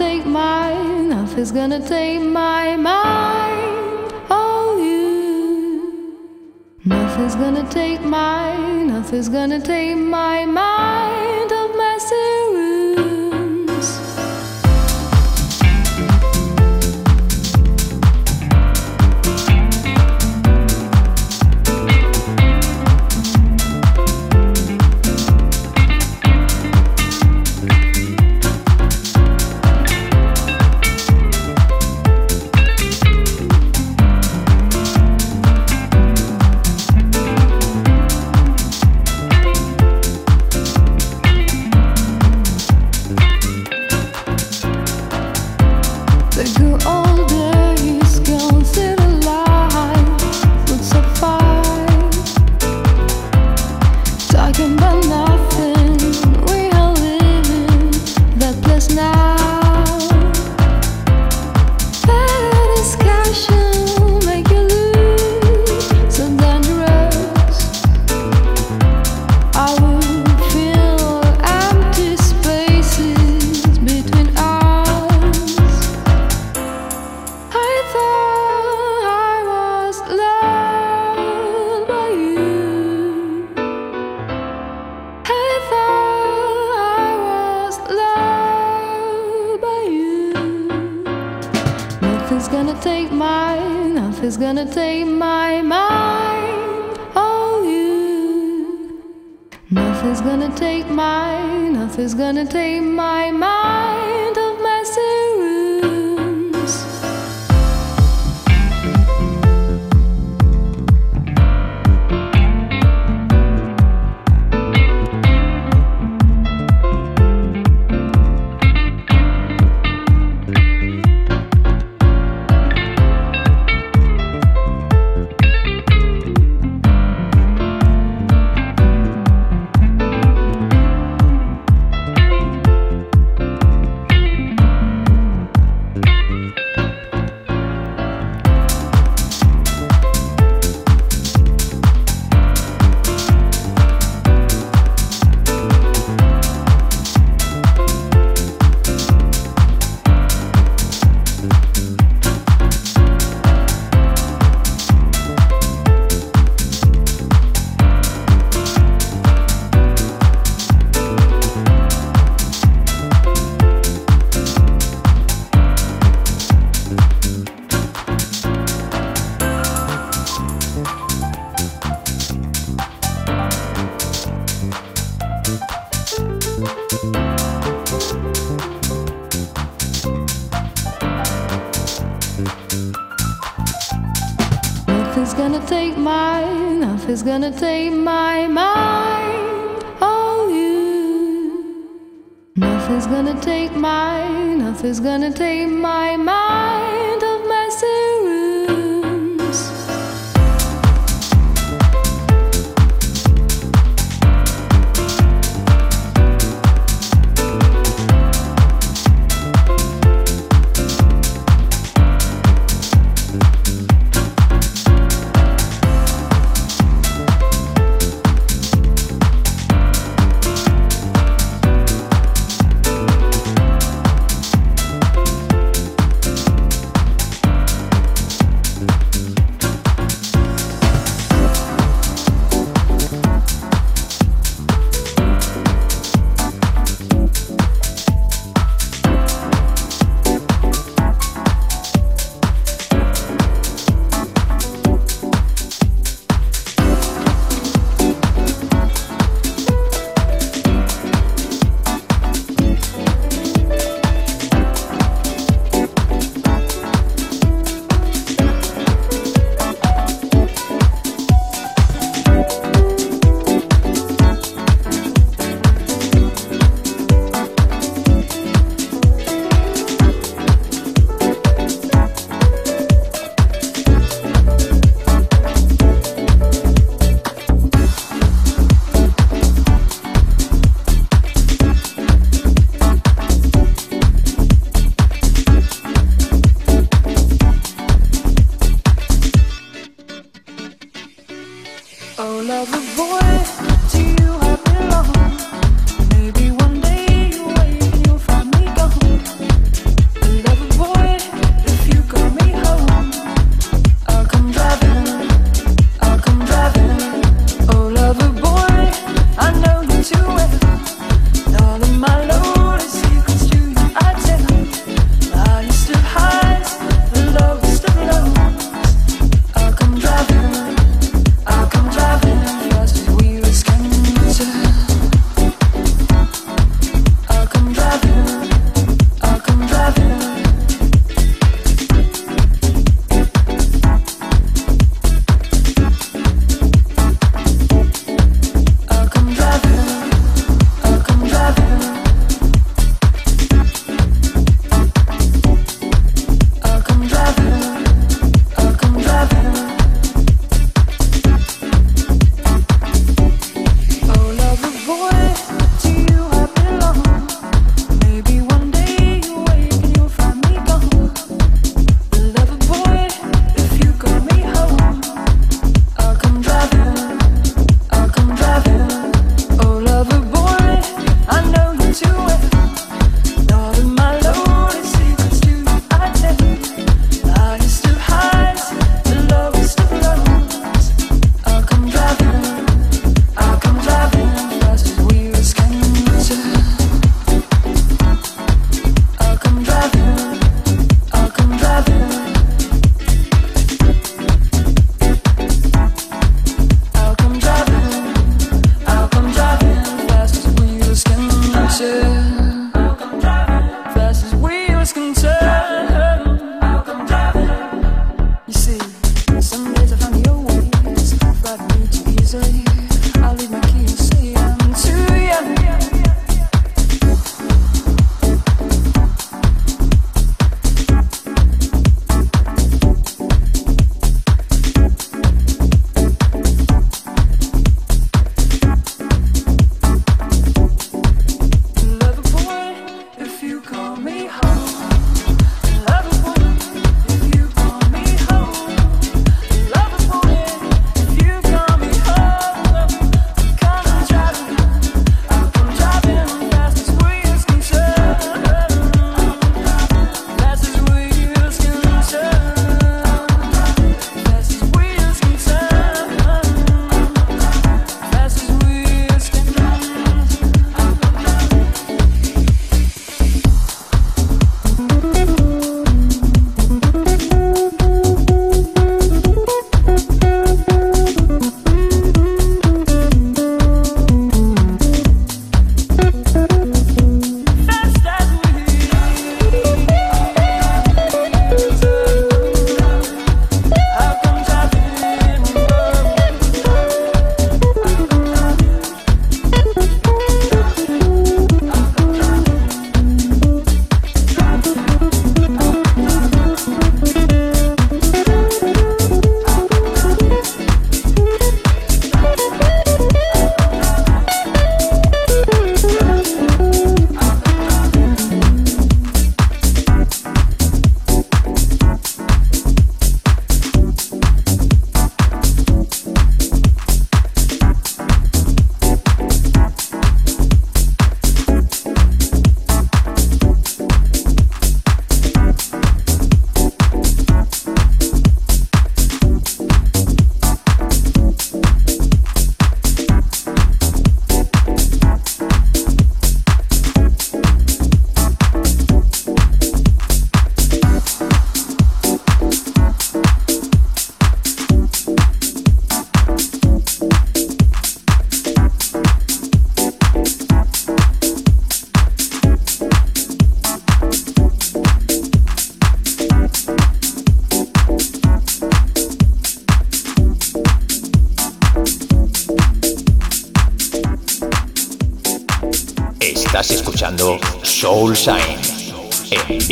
take my, nothing's gonna take my mind. Oh, you. Nothing's gonna take my, nothing's gonna take my mind.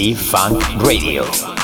En B-Funk Radio.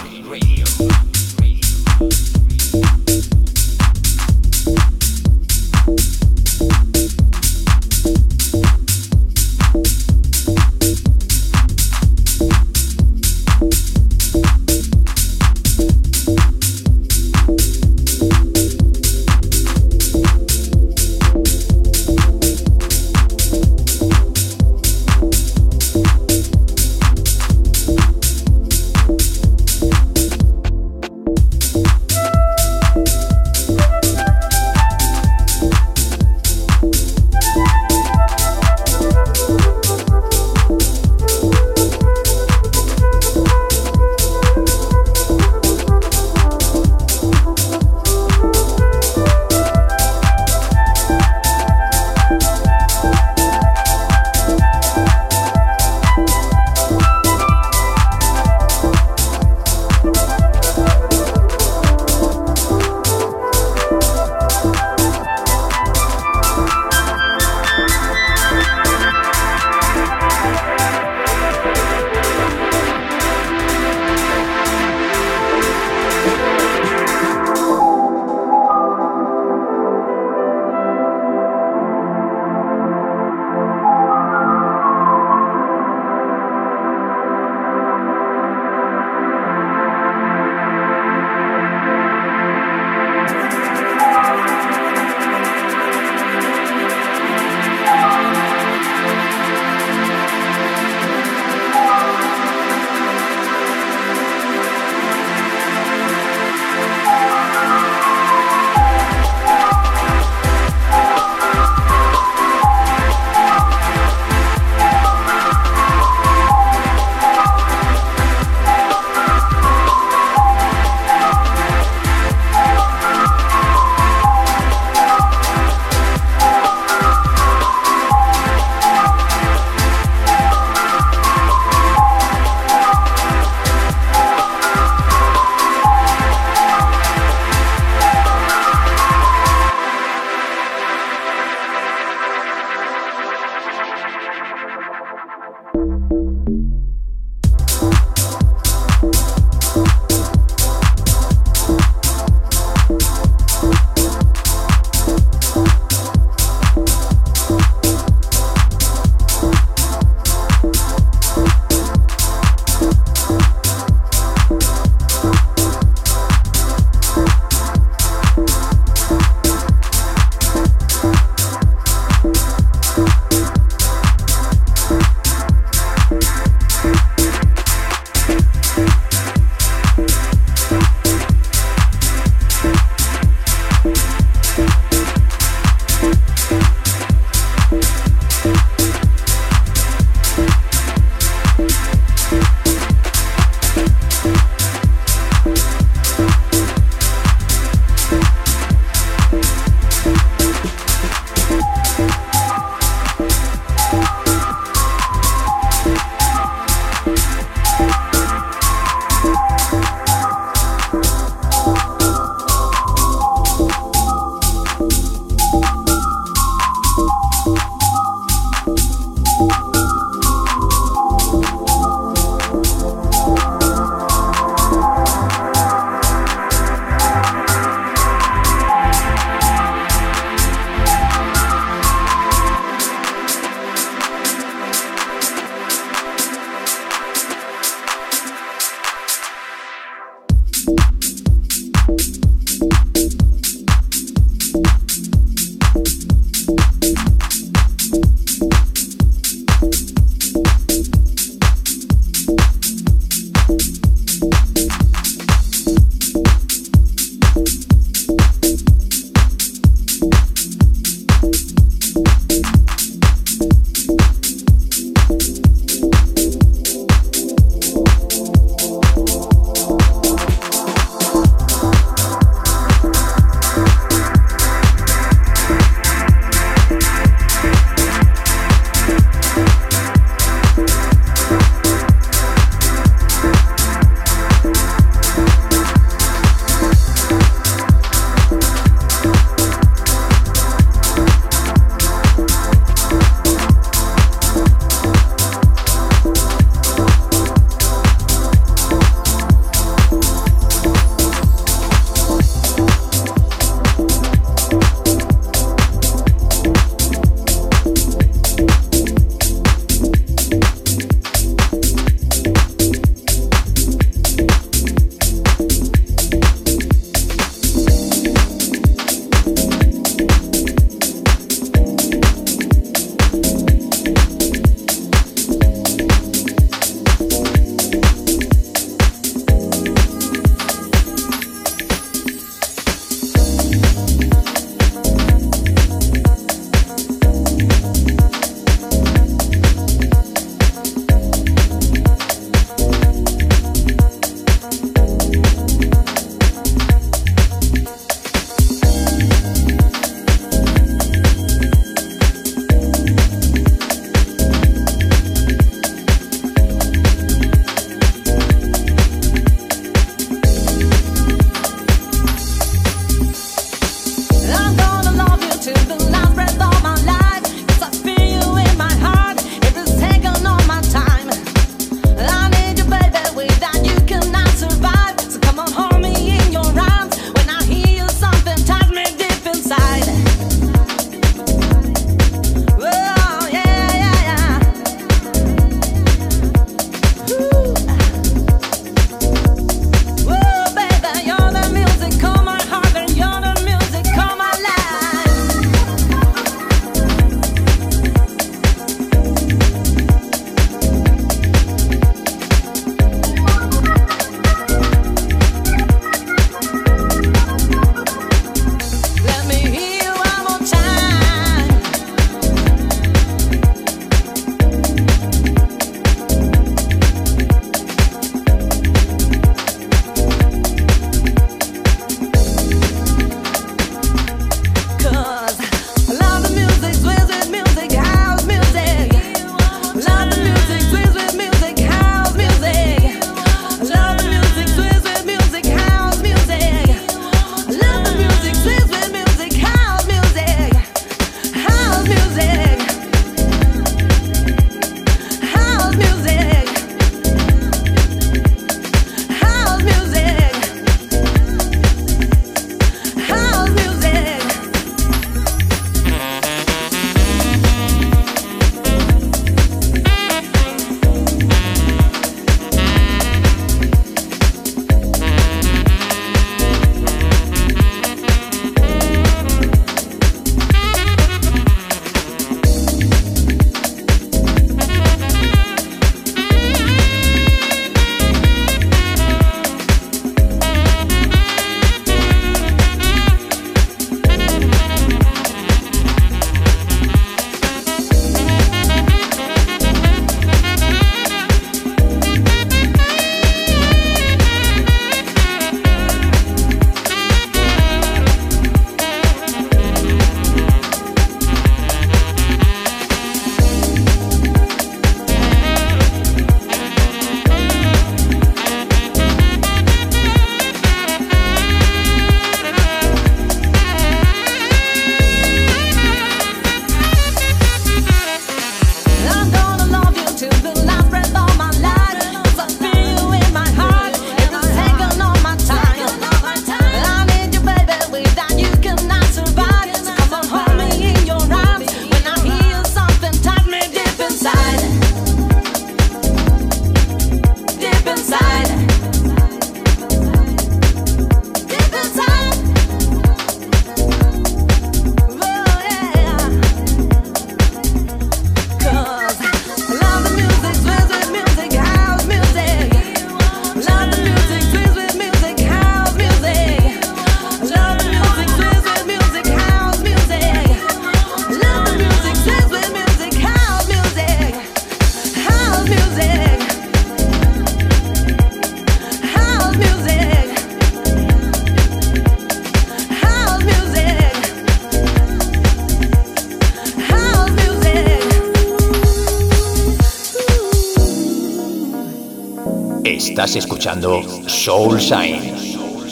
Estás escuchando Soul Shine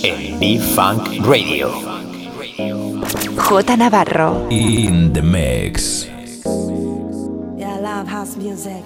en B-Funk Radio. J Navarro. In the mix. Yeah, I love house music.